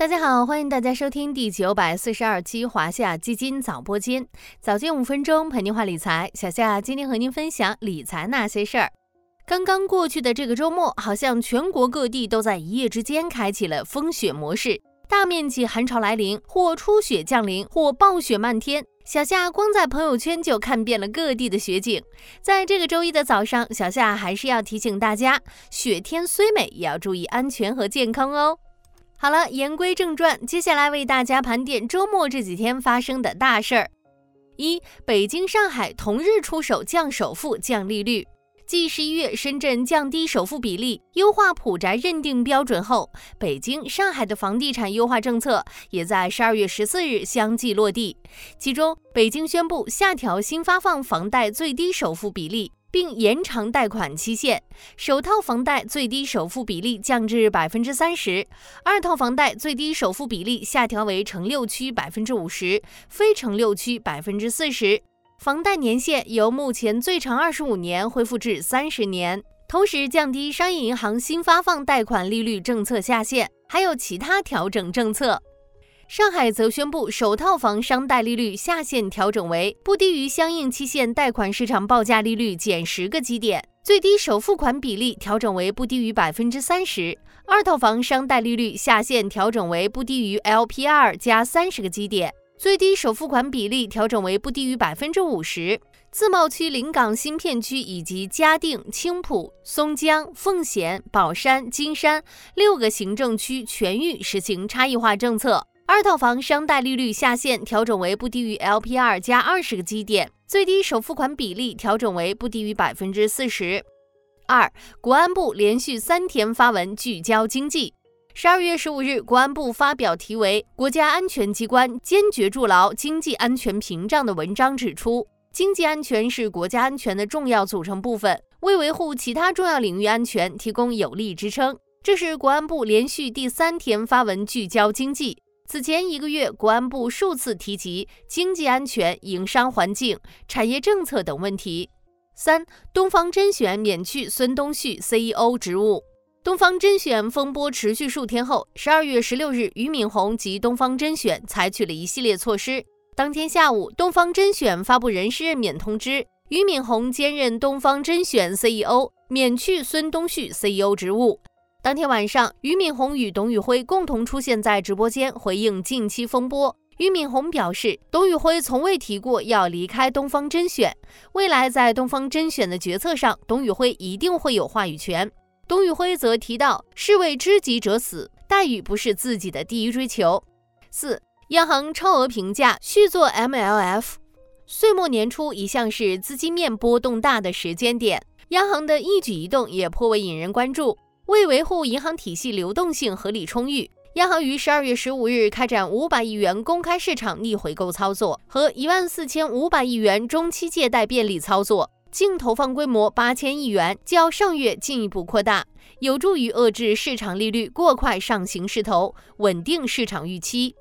大家好，欢迎大家收听第九百四十二期华夏基金早播间，早间五分钟陪您话理财。小夏今天和您分享理财那些事儿。刚刚过去的这个周末，好像全国各地都在一夜之间开启了风雪模式，大面积寒潮来临，或初雪降临，或暴雪漫天。小夏光在朋友圈就看遍了各地的雪景。在这个周一的早上，小夏还是要提醒大家，雪天虽美，也要注意安全和健康哦。好了，言归正传，接下来为大家盘点周末这几天发生的大事儿。一、北京、上海同日出手降首付、降利率。继十一月深圳降低首付比例、优化普宅认定标准后，北京、上海的房地产优化政策也在十二月十四日相继落地。其中，北京宣布下调新发放房贷最低首付比例。并延长贷款期限，首套房贷最低首付比例降至百分之三十，二套房贷最低首付比例下调为城六区百分之五十，非城六区百分之四十。房贷年限由目前最长二十五年恢复至三十年，同时降低商业银行新发放贷款利率政策下限，还有其他调整政策。上海则宣布，首套房商贷利率下限调整为不低于相应期限贷款市场报价利率减十个基点，最低首付款比例调整为不低于百分之三十；二套房商贷利率下限调整为不低于 LPR 加三十个基点，最低首付款比例调整为不低于百分之五十。自贸区临港新片区以及嘉定、青浦、松江、奉贤、宝山、金山六个行政区全域实行差异化政策。二套房商贷利率下限调整为不低于 LPR 加二十个基点，最低首付款比例调整为不低于百分之四十。二，国安部连续三天发文聚焦经济。十二月十五日，国安部发表题为《国家安全机关坚决筑牢经济安全屏障》的文章，指出，经济安全是国家安全的重要组成部分，为维护其他重要领域安全提供有力支撑。这是国安部连续第三天发文聚焦经济。此前一个月，国安部数次提及经济安全、营商环境、产业政策等问题。三，东方甄选免去孙东旭 CEO 职务。东方甄选风波持续数天后，十二月十六日，俞敏洪及东方甄选采取了一系列措施。当天下午，东方甄选发布人事任免通知，俞敏洪兼任东方甄选 CEO，免去孙东旭 CEO 职务。当天晚上，俞敏洪与董宇辉共同出现在直播间，回应近期风波。俞敏洪表示，董宇辉从未提过要离开东方甄选，未来在东方甄选的决策上，董宇辉一定会有话语权。董宇辉则提到，士为知己者死，待遇不是自己的第一追求。四，央行超额评价续做 MLF。岁末年初一向是资金面波动大的时间点，央行的一举一动也颇为引人关注。为维护银行体系流动性合理充裕，央行于十二月十五日开展五百亿元公开市场逆回购操作和一万四千五百亿元中期借贷便利操作，净投放规模八千亿元，较上月进一步扩大，有助于遏制市场利率过快上行势头，稳定市场预期。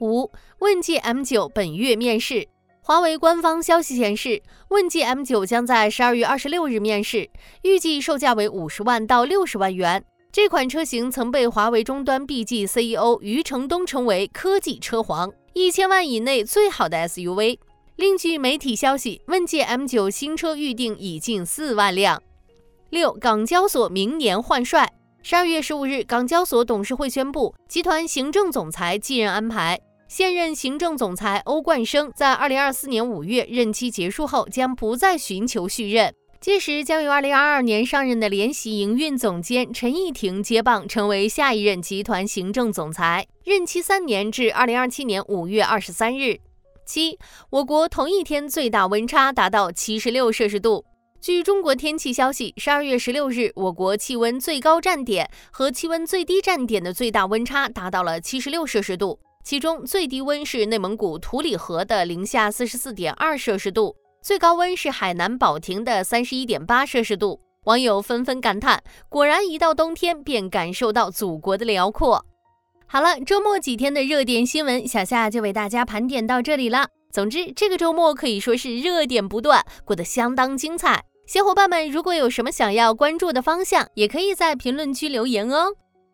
五，问界 M 九本月面世。华为官方消息显示，问界 M9 将在十二月二十六日面世，预计售价为五十万到六十万元。这款车型曾被华为终端 BG CEO 余承东称为“科技车皇”，一千万以内最好的 SUV。另据媒体消息，问界 M9 新车预定已近四万辆。六，港交所明年换帅。十二月十五日，港交所董事会宣布，集团行政总裁继任安排。现任行政总裁欧冠生在二零二四年五月任期结束后，将不再寻求续任。届时将由二零二二年上任的联席营运总监陈义婷接棒，成为下一任集团行政总裁，任期三年至二零二七年五月二十三日。七，我国同一天最大温差达到七十六摄氏度。据中国天气消息，十二月十六日，我国气温最高站点和气温最低站点的最大温差达到了七十六摄氏度。其中最低温是内蒙古图里河的零下四十四点二摄氏度，最高温是海南保亭的三十一点八摄氏度。网友纷纷感叹：果然一到冬天便感受到祖国的辽阔。好了，周末几天的热点新闻，小夏就为大家盘点到这里了。总之，这个周末可以说是热点不断，过得相当精彩。小伙伴们如果有什么想要关注的方向，也可以在评论区留言哦。